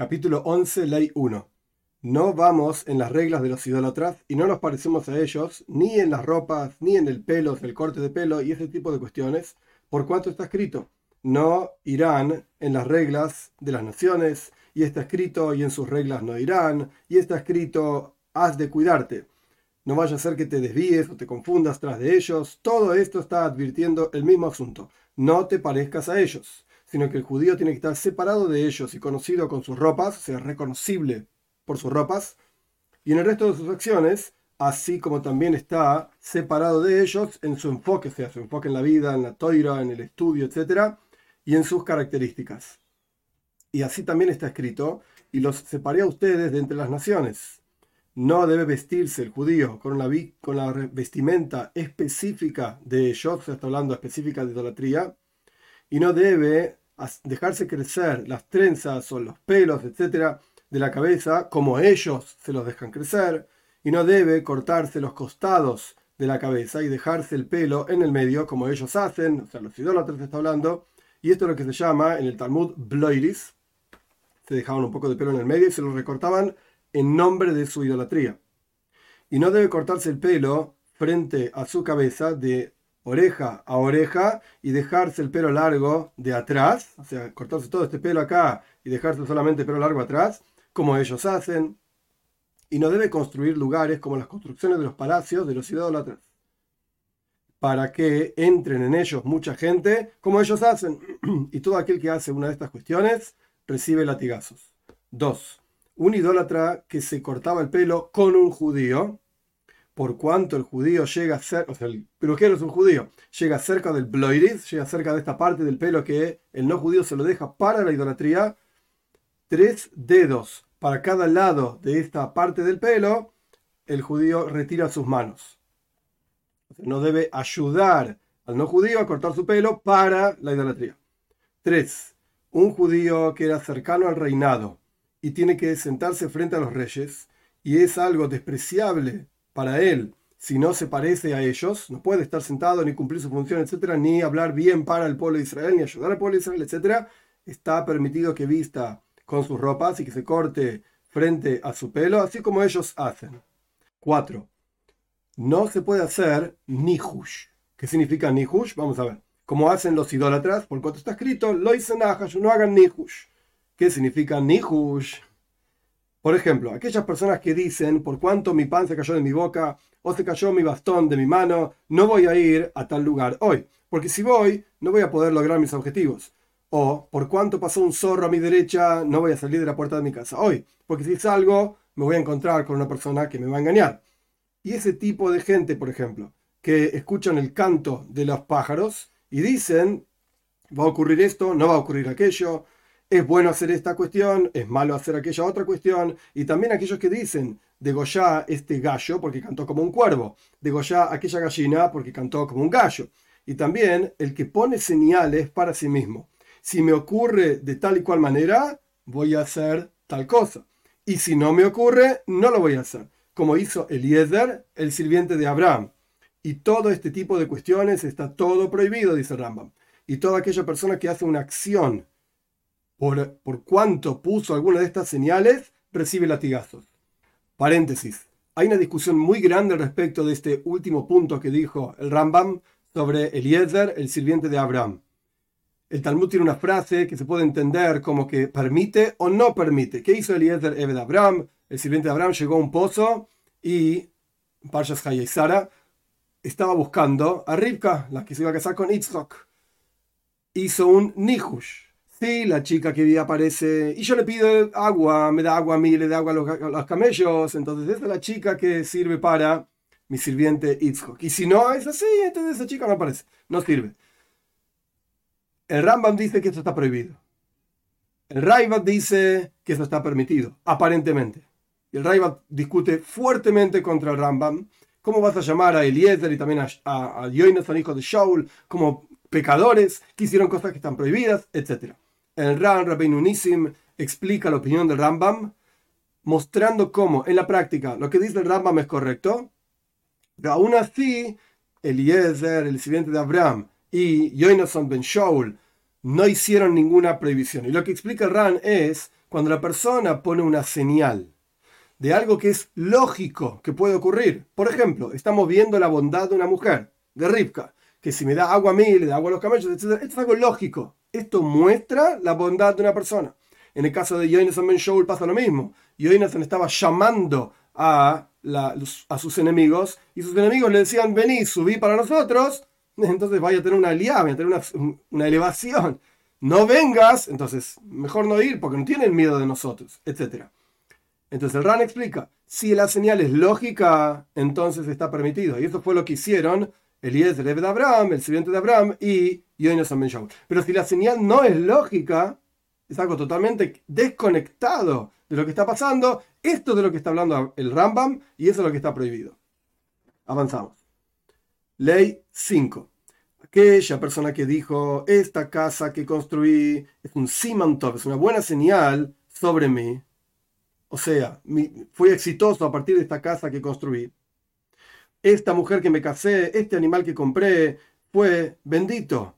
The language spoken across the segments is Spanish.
Capítulo 11, Ley 1. No vamos en las reglas de los idólatras y no nos parecemos a ellos ni en las ropas, ni en el pelo, el corte de pelo y ese tipo de cuestiones, por cuanto está escrito. No irán en las reglas de las naciones, y está escrito, y en sus reglas no irán, y está escrito, has de cuidarte. No vaya a ser que te desvíes o te confundas tras de ellos. Todo esto está advirtiendo el mismo asunto. No te parezcas a ellos, sino que el judío tiene que estar separado de ellos y conocido con sus ropas, o sea, reconocible por sus ropas, y en el resto de sus acciones, así como también está separado de ellos en su enfoque, o sea, su enfoque en la vida, en la toira, en el estudio, etc., y en sus características. Y así también está escrito, y los separé a ustedes de entre las naciones no debe vestirse el judío con, la vestimenta específica de ellos, está hablando específica de idolatría, y no debe dejarse crecer las trenzas o los pelos, etcétera, de la cabeza como ellos se los dejan crecer, y no debe cortarse los costados de la cabeza y dejarse el pelo en el medio como ellos hacen, o sea, los idólatras está hablando, y esto es lo que se llama en el Talmud bloiris, se dejaban un poco de pelo en el medio y se lo recortaban en nombre de su idolatría. Y no debe cortarse el pelo frente a su cabeza de oreja a oreja y dejarse el pelo largo de atrás, o sea, cortarse todo este pelo acá y dejarse solamente el pelo largo atrás, como ellos hacen. Y no debe construir lugares como las construcciones de los palacios de los idólatras, para que entren en ellos mucha gente, como ellos hacen. y todo aquel que hace una de estas cuestiones recibe latigazos. 2 un idólatra que se cortaba el pelo con un judío, por cuanto el judío llega a ser, o sea, el peluquero es un judío, llega cerca del bloiris, llega cerca de esta parte del pelo que el no judío se lo deja para la idolatría, tres dedos para cada lado de esta parte del pelo, el judío retira sus manos. no debe ayudar al no judío a cortar su pelo para la idolatría. Tres, un judío que era cercano al reinado y tiene que sentarse frente a los reyes, y es algo despreciable para él si no se parece a ellos, no puede estar sentado ni cumplir su función, etcétera, ni hablar bien para el pueblo de Israel, ni ayudar al pueblo de Israel, etcétera, está permitido que vista con sus ropas y que se corte frente a su pelo, así como ellos hacen. 4. No se puede hacer nihush. ¿Qué significa nihush? Vamos a ver. Como hacen los idólatras, por cuanto está escrito, lo no hagan nihush. ¿Qué significa nihush? Por ejemplo, aquellas personas que dicen, por cuanto mi pan se cayó de mi boca o se cayó mi bastón de mi mano, no voy a ir a tal lugar hoy, porque si voy, no voy a poder lograr mis objetivos. O, por cuanto pasó un zorro a mi derecha, no voy a salir de la puerta de mi casa hoy, porque si salgo, me voy a encontrar con una persona que me va a engañar. Y ese tipo de gente, por ejemplo, que escuchan el canto de los pájaros y dicen, va a ocurrir esto, no va a ocurrir aquello, es bueno hacer esta cuestión, es malo hacer aquella otra cuestión, y también aquellos que dicen, degollá este gallo porque cantó como un cuervo, degollá aquella gallina porque cantó como un gallo, y también el que pone señales para sí mismo. Si me ocurre de tal y cual manera, voy a hacer tal cosa, y si no me ocurre, no lo voy a hacer, como hizo Eliezer, el sirviente de Abraham. Y todo este tipo de cuestiones está todo prohibido, dice Rambam. Y toda aquella persona que hace una acción por, por cuanto puso alguna de estas señales, recibe latigazos. Paréntesis. Hay una discusión muy grande respecto de este último punto que dijo el Rambam sobre Eliezer, el sirviente de Abraham. El Talmud tiene una frase que se puede entender como que permite o no permite. ¿Qué hizo Eliezer Ebed Abraham? El sirviente de Abraham llegó a un pozo y Parshas y Sara estaba buscando a Rivka, la que se iba a casar con Itzhak. Hizo un nihush, Sí, la chica que aparece y yo le pido agua, me da agua a mí, le da agua a los, camellos, entonces esa es la chica que sirve para mi sirviente Itzhok. Y si no es así, entonces esa chica no aparece, no sirve. El Rambam dice que esto está prohibido. El Raivat dice que esto está permitido, aparentemente. Y el Raivat discute fuertemente contra el Rambam. ¿Cómo vas a llamar a Eliezer y también a, a, a hijo de Shaul, como pecadores que hicieron cosas que están prohibidas, etcétera? El Ran Rabbeinu Nissim explica la opinión del Rambam, mostrando cómo en la práctica lo que dice el Rambam es correcto. Pero aún así, Eliezer, el sirviente de Abraham, y Yonason ben Shaul no hicieron ninguna prohibición. Y lo que explica el Ran es cuando la persona pone una señal de algo que es lógico que puede ocurrir. Por ejemplo, estamos viendo la bondad de una mujer, de Ripka, que si me da agua a mí, le da agua a los camellos, etc. Esto es algo lógico. Esto muestra la bondad de una persona. En el caso de Yonason Ben Shaul pasa lo mismo. Yonason estaba llamando a, sus enemigos y sus enemigos le decían, vení, subí para nosotros, entonces vaya a tener una vaya a tener una, una elevación. No vengas, entonces mejor no ir porque no tienen miedo de nosotros, etc. Entonces el RAN explica, si la señal es lógica, entonces está permitido. Y eso fue lo que hicieron Eliezer de Abraham, el sirviente de Abraham y Yonason Ben Shaul. Pero si la señal no es lógica, es algo totalmente desconectado de lo que está pasando. Esto es de lo que está hablando el Rambam y eso es lo que está prohibido. Avanzamos. Ley 5. Aquella persona que dijo, esta casa que construí es un simantov, es una buena señal sobre mí. O sea, fui exitoso a partir de esta casa que construí. Esta mujer que me casé, este animal que compré, fue bendito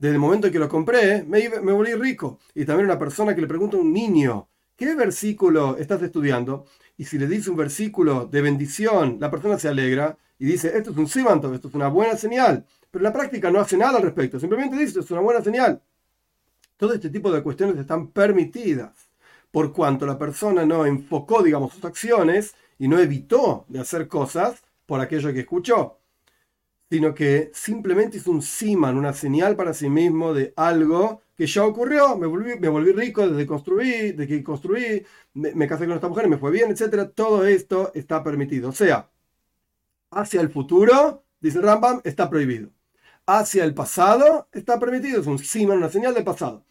desde el momento en que lo compré, me, volví rico. Y también una persona que le pregunta a un niño, ¿qué versículo estás estudiando? Y si le dice un versículo de bendición, la persona se alegra y dice, esto es un simanto, esto es una buena señal. Pero la práctica no hace nada al respecto, simplemente dice, esto es una buena señal. Todo este tipo de cuestiones están permitidas por cuanto la persona no enfocó, digamos, sus acciones y no evitó de hacer cosas por aquello que escuchó sino que simplemente hizo un siman, una señal para sí mismo de algo que ya ocurrió, me volví, rico desde construir, de que construí, me, casé con esta mujer, me fue bien, etc. Todo esto está permitido. O sea, hacia el futuro, dice Rambam, está prohibido. Hacia el pasado está permitido, es un siman, una señal del pasado.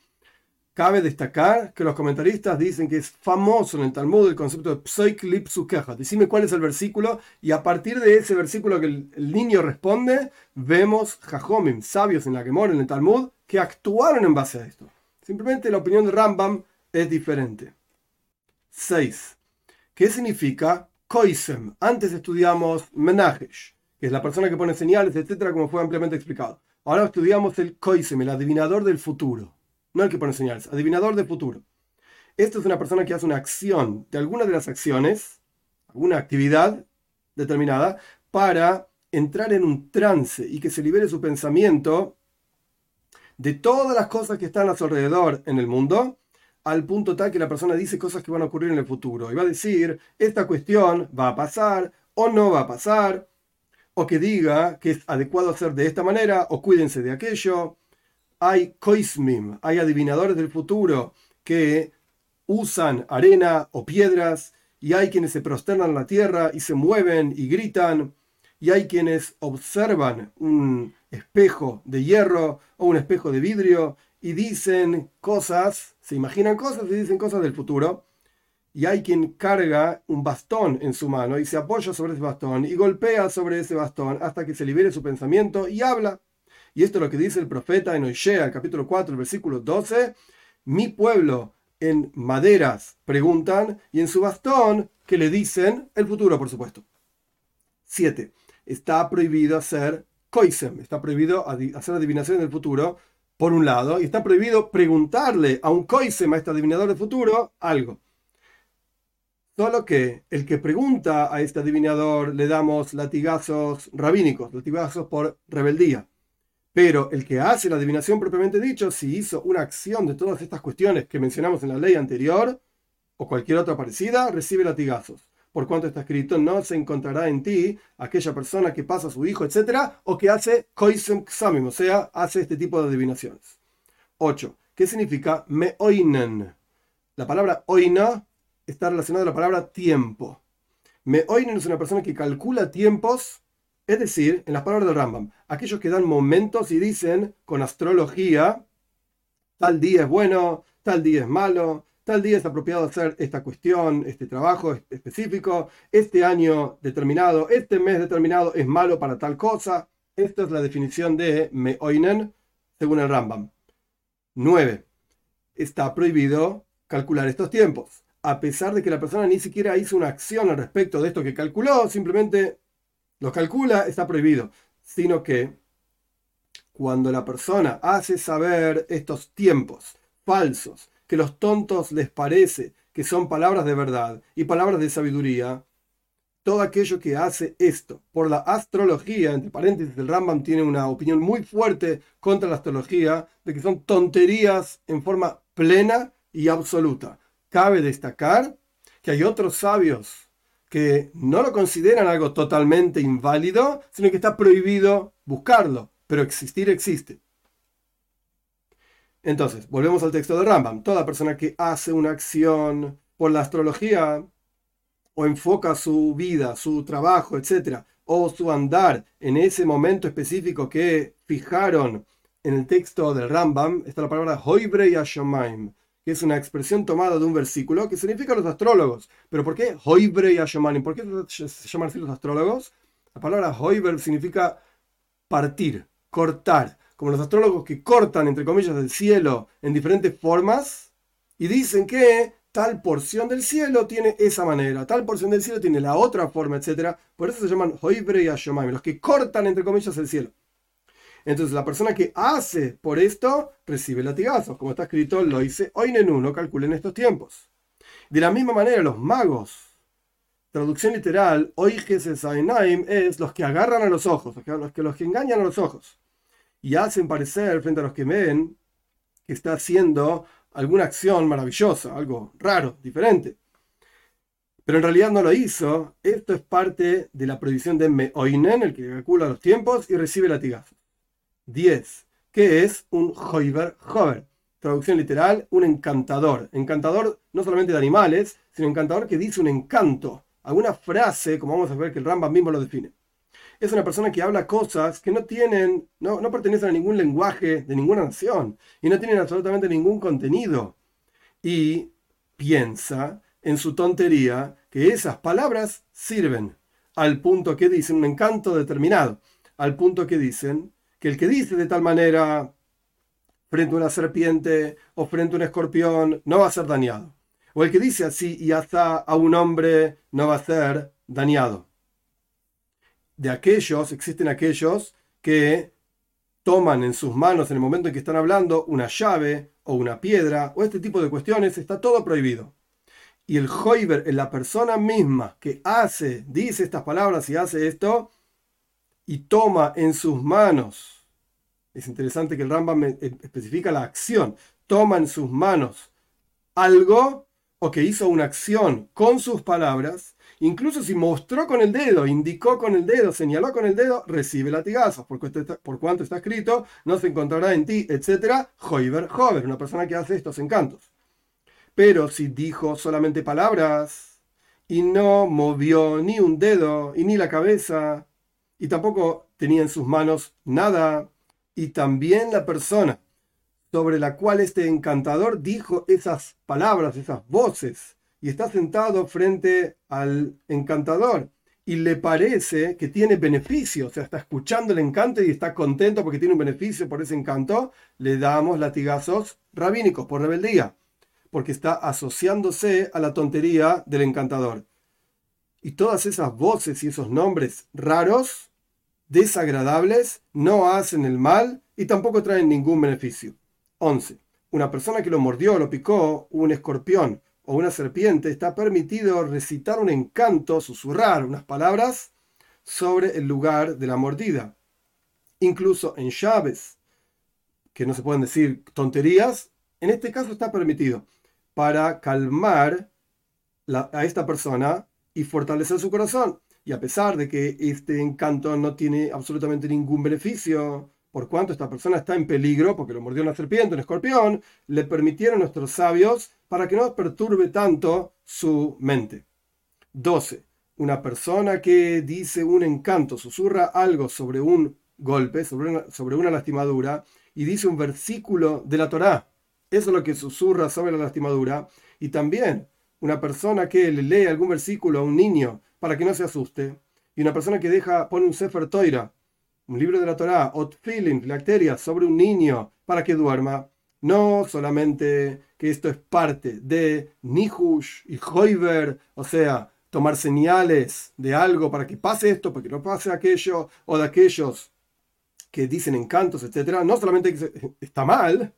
Cabe destacar que los comentaristas dicen que es famoso en el Talmud el concepto de Psoik Lipsukeja. Decime cuál es el versículo y a partir de ese versículo que el, niño responde, vemos Jajomim, sabios en la que en el Talmud, que actuaron en base a esto. Simplemente la opinión de Rambam es diferente. 6. ¿Qué significa Koisem? Antes estudiamos Menajesh, que es la persona que pone señales, etcétera, como fue ampliamente explicado. Ahora estudiamos el Koisem, el adivinador del futuro no el que pone señales, adivinador de futuro. Esto es una persona que hace una acción de alguna de las acciones, alguna actividad determinada, para entrar en un trance y que se libere su pensamiento de todas las cosas que están a su alrededor en el mundo, al punto tal que la persona dice cosas que van a ocurrir en el futuro. Y va a decir, esta cuestión va a pasar o no va a pasar, o que diga que es adecuado hacer de esta manera, o cuídense de aquello, hay koismim, hay adivinadores del futuro que usan arena o piedras, y hay quienes se prosternan en la tierra y se mueven y gritan, y hay quienes observan un espejo de hierro o un espejo de vidrio y dicen cosas, se imaginan cosas y dicen cosas del futuro. Y hay quien carga un bastón en su mano y se apoya sobre ese bastón y golpea sobre ese bastón hasta que se libere su pensamiento y habla. Y esto es lo que dice el profeta en Oishea, capítulo 4, versículo 12. Mi pueblo en maderas preguntan y en su bastón que le dicen el futuro, por supuesto. 7. Está prohibido hacer koisem, está prohibido hacer adivinación del futuro, por un lado, y está prohibido preguntarle a un koisem, a este adivinador del futuro, algo. Solo que el que pregunta a este adivinador le damos latigazos rabínicos, latigazos por rebeldía. Pero el que hace la adivinación propiamente dicho, si hizo una acción de todas estas cuestiones que mencionamos en la ley anterior, o cualquier otra parecida, recibe latigazos. Por cuanto está escrito, no se encontrará en ti aquella persona que pasa a su hijo, etc., o que hace koisem ksamim, o sea, hace este tipo de adivinaciones. 8. ¿Qué significa meoinen? La palabra oina está relacionada a la palabra tiempo. Meoinen es una persona que calcula tiempos es decir, en las palabras del Rambam, aquellos que dan momentos y dicen con astrología, tal día es bueno, tal día es malo, tal día es apropiado hacer esta cuestión, este trabajo específico, este año determinado, este mes determinado es malo para tal cosa. Esta es la definición de Meoinen según el Rambam. 9. Está prohibido calcular estos tiempos, a pesar de que la persona ni siquiera hizo una acción al respecto de esto que calculó, simplemente lo calcula, está prohibido, sino que cuando la persona hace saber estos tiempos falsos que los tontos les parece que son palabras de verdad y palabras de sabiduría, todo aquello que hace esto por la astrología, entre paréntesis, el Rambam tiene una opinión muy fuerte contra la astrología, de que son tonterías en forma plena y absoluta. Cabe destacar que hay otros sabios que no lo consideran algo totalmente inválido, sino que está prohibido buscarlo, pero existir existe. Entonces, volvemos al texto de Rambam. Toda persona que hace una acción por la astrología o enfoca su vida, su trabajo, etc., o su andar en ese momento específico que fijaron en el texto del Rambam, está la palabra Hoibre Yashomaim, que es una expresión tomada de un versículo que significa los astrólogos. Pero ¿por qué Hoibre Yashomaim? ¿Por qué se llaman así los astrólogos? La palabra Hoiber significa partir, cortar como los astrólogos que cortan, entre comillas, del cielo en diferentes formas y dicen que tal porción del cielo tiene esa manera, tal porción del cielo tiene la otra forma, etc. Por eso se llaman Hoibre y Ashomaim, los que cortan, entre comillas, el cielo. Entonces la persona que hace por esto recibe latigazos, como está escrito, lo hice hoy en uno, calculen estos tiempos. De la misma manera, los magos, traducción literal, Oigesesainaim es los que agarran a los ojos, los que, los que engañan a los ojos y hacen parecer frente a los que ven que está haciendo alguna acción maravillosa, algo raro, diferente. Pero en realidad no lo hizo. Esto es parte de la prohibición de Meoinen, el que calcula los tiempos y recibe latigazos. 10. ¿Qué es un Hoiber Hover? Traducción literal, un encantador. Encantador no solamente de animales, sino encantador que dice un encanto. Alguna frase, como vamos a ver que el Rambam mismo lo define es una persona que habla cosas que no tienen, no, no pertenecen a ningún lenguaje de ninguna nación y no tienen absolutamente ningún contenido. Y piensa en su tontería que esas palabras sirven al punto que dicen un encanto determinado, al punto que dicen que el que dice de tal manera frente a una serpiente o frente a un escorpión no va a ser dañado. O el que dice así y hasta a un hombre no va a ser dañado de aquellos, existen aquellos que toman en sus manos en el momento en que están hablando una llave o una piedra o este tipo de cuestiones, está todo prohibido. Y el Hoiber la persona misma que hace, dice estas palabras y hace esto, y toma en sus manos, es interesante que el Rambam especifica la acción, toma en sus manos algo o que hizo una acción con sus palabras, Incluso si mostró con el dedo, indicó con el dedo, señaló con el dedo, recibe latigazos. Por, por cuanto está escrito, no se encontrará en ti, etc. Hoiber, Hover, una persona que hace estos encantos. Pero si dijo solamente palabras y no movió ni un dedo y ni la cabeza, y tampoco tenía en sus manos nada, y también la persona sobre la cual este encantador dijo esas palabras, esas voces, y está sentado frente al encantador y le parece que tiene beneficio, o sea, está escuchando el encanto y está contento porque tiene un beneficio por ese encanto, le damos latigazos rabínicos por rebeldía, porque está asociándose a la tontería del encantador. Y todas esas voces y esos nombres raros, desagradables, no hacen el mal y tampoco traen ningún beneficio. 11. Una persona que lo mordió o lo picó, un escorpión, o una serpiente, está permitido recitar un encanto, susurrar unas palabras sobre el lugar de la mordida. Incluso en llaves, que no se pueden decir tonterías, en este caso está permitido para calmar a esta persona y fortalecer su corazón. Y a pesar de que este encanto no tiene absolutamente ningún beneficio, por cuanto esta persona está en peligro, porque lo mordió una serpiente, un escorpión, le permitieron nuestros sabios para que no perturbe tanto su mente. 12. Una persona que dice un encanto, susurra algo sobre un golpe, sobre una, lastimadura, y dice un versículo de la Torá. Eso es lo que susurra sobre la lastimadura. Y también una persona que le lee algún versículo a un niño para que no se asuste. Y una persona que deja, pone un Sefer Toira un libro de la Torá, Otfilin, lacterias sobre un niño para que duerma. No solamente que esto es parte de Nihush y Hoiber, o sea, tomar señales de algo para que pase esto, para que no pase aquello, o de aquellos que dicen encantos, etc. No solamente que está mal,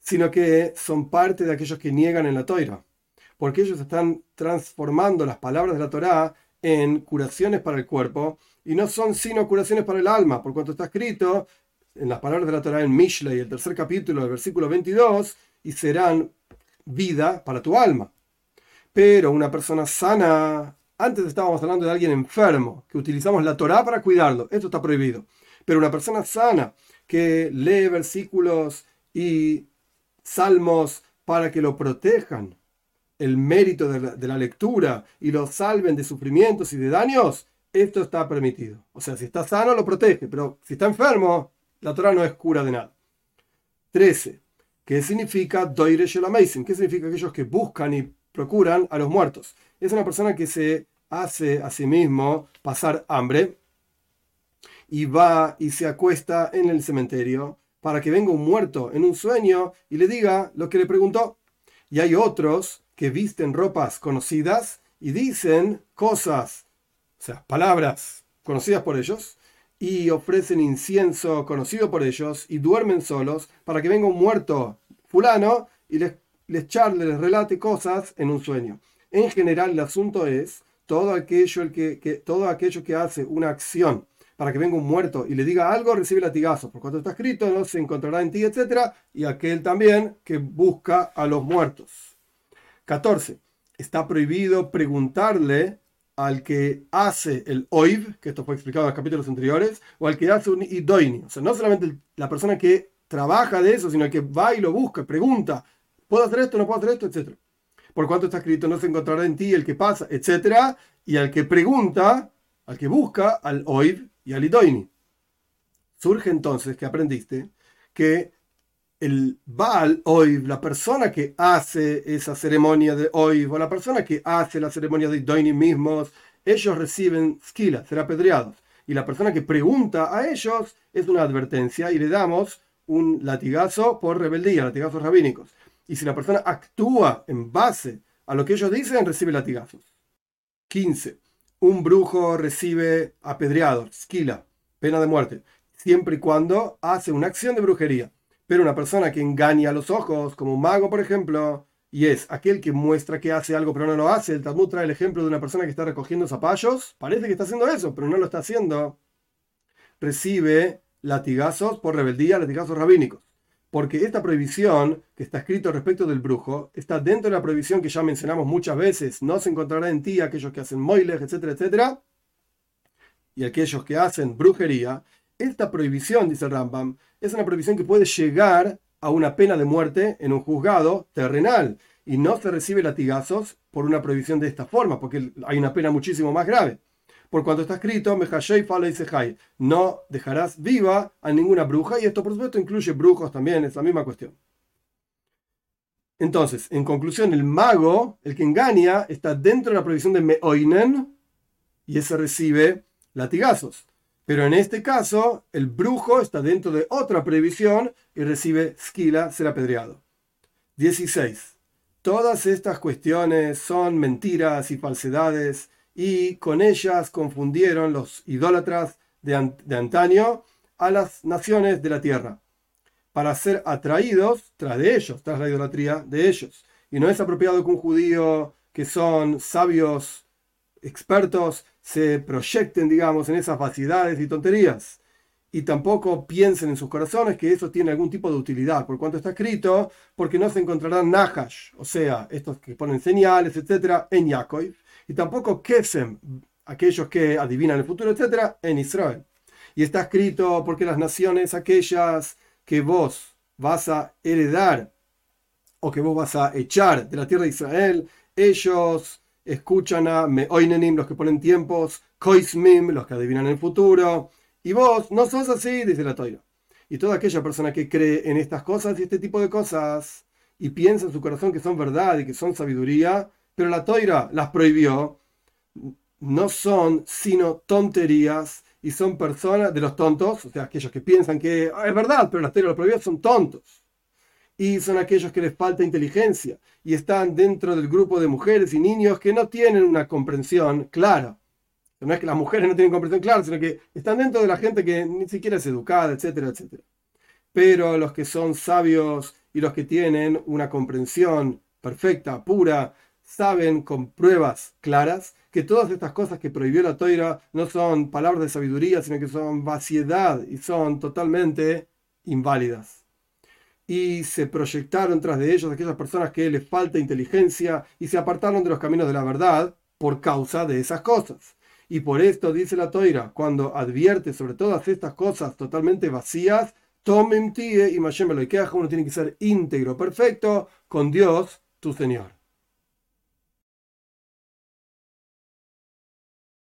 sino que son parte de aquellos que niegan en la toira, porque ellos están transformando las palabras de la Torá en curaciones para el cuerpo y no son sino curaciones para el alma, por cuanto está escrito en las palabras de la Torá en Mishlei, el tercer capítulo, el versículo 22, y serán vida para tu alma. Pero una persona sana, antes estábamos hablando de alguien enfermo, que utilizamos la Torá para cuidarlo, esto está prohibido. Pero una persona sana que lee versículos y salmos para que lo protejan, el mérito de la, lectura y lo salven de sufrimientos y de daños, esto está permitido. O sea, si está sano lo protege, pero si está enfermo, la Torah no es cura de nada. 13. ¿Qué significa Doire Amazing? ¿Qué significa aquellos que buscan y procuran a los muertos? Es una persona que se hace a sí mismo pasar hambre y va y se acuesta en el cementerio para que venga un muerto en un sueño y le diga lo que le preguntó. Y hay otros que visten ropas conocidas y dicen cosas, o sea, palabras conocidas por ellos, y ofrecen incienso conocido por ellos y duermen solos para que venga un muerto fulano y les, les charle, les relate cosas en un sueño. En general el asunto es todo aquello, el que, todo aquello que hace una acción para que venga un muerto y le diga algo, recibe latigazos. Por cuanto está escrito, no se encontrará en ti, etc. Y aquel también que busca a los muertos. 14. Está prohibido preguntarle al que hace el oiv, que esto fue explicado en los capítulos anteriores, o al que hace un idoini. O sea, no solamente la persona que trabaja de eso, sino el que va y lo busca, pregunta, ¿puedo hacer esto? ¿No puedo hacer esto? Etcétera. Por cuanto está escrito, no se encontrará en ti el que pasa, etcétera. Y al que pregunta, al que busca, al oiv y al idoini. Surge entonces que aprendiste que el Baal hoy, la persona que hace esa ceremonia de hoy, o la persona que hace la ceremonia de Doini mismos, ellos reciben skila, ser apedreados. Y la persona que pregunta a ellos es una advertencia y le damos un latigazo por rebeldía, latigazos rabínicos. Y si la persona actúa en base a lo que ellos dicen, recibe latigazos. 15. Un brujo recibe apedreado, skila, pena de muerte, siempre y cuando hace una acción de brujería. Pero una persona que engaña a los ojos, como un mago, por ejemplo, y es aquel que muestra que hace algo pero no lo hace, el Talmud trae el ejemplo de una persona que está recogiendo zapallos, parece que está haciendo eso, pero no lo está haciendo, recibe latigazos por rebeldía, latigazos rabínicos. Porque esta prohibición que está escrito respecto del brujo está dentro de la prohibición que ya mencionamos muchas veces, no se encontrará en ti aquellos que hacen moiles, etcétera, etcétera, y aquellos que hacen brujería, esta prohibición, dice Rambam, es una prohibición que puede llegar a una pena de muerte en un juzgado terrenal y no se recibe latigazos por una prohibición de esta forma, porque hay una pena muchísimo más grave. Por cuanto está escrito, no dejarás viva a ninguna bruja, y esto por supuesto incluye brujos también, es la misma cuestión. Entonces, en conclusión, el mago, el que engaña, está dentro de la prohibición de Meoinen y ese recibe latigazos. Pero en este caso, el brujo está dentro de otra previsión y recibe skila, ser apedreado. 16. Todas estas cuestiones son mentiras y falsedades y con ellas confundieron los idólatras de, de antaño a las naciones de la tierra para ser atraídos tras de ellos, tras la idolatría de ellos. Y no es apropiado que un judío que son sabios, expertos, se proyecten, digamos, en esas vacidades y tonterías. Y tampoco piensen en sus corazones que eso tiene algún tipo de utilidad, por cuanto está escrito, porque no se encontrarán nahash, o sea, estos que ponen señales, etcétera, en Yaakov, y tampoco kesem, aquellos que adivinan el futuro, etcétera, en Israel. Y está escrito porque las naciones aquellas que vos vas a heredar o que vos vas a echar de la tierra de Israel, ellos escuchan a Meoinenim, los que ponen tiempos, Koismim, los que adivinan el futuro, y vos no sos así, dice la toira. Y toda aquella persona que cree en estas cosas y este tipo de cosas, y piensa en su corazón que son verdad y que son sabiduría, pero la toira las prohibió, no son sino tonterías y son personas de los tontos, o sea, aquellos que piensan que ah, es verdad, pero la toira lo prohibió, son tontos y son aquellos que les falta inteligencia y están dentro del grupo de mujeres y niños que no tienen una comprensión clara. No es que las mujeres no tienen comprensión clara, sino que están dentro de la gente que ni siquiera es educada, etcétera, etcétera. Pero los que son sabios y los que tienen una comprensión perfecta, pura, saben con pruebas claras que todas estas cosas que prohibió la toira no son palabras de sabiduría, sino que son vaciedad y son totalmente inválidas. Y se proyectaron tras de ellos aquellas personas que les falta inteligencia y se apartaron de los caminos de la verdad por causa de esas cosas. Y por esto dice la toira, cuando advierte sobre todas estas cosas totalmente vacías, tomen tie y Mashem uno tiene que ser íntegro, perfecto, con Dios, tu Señor.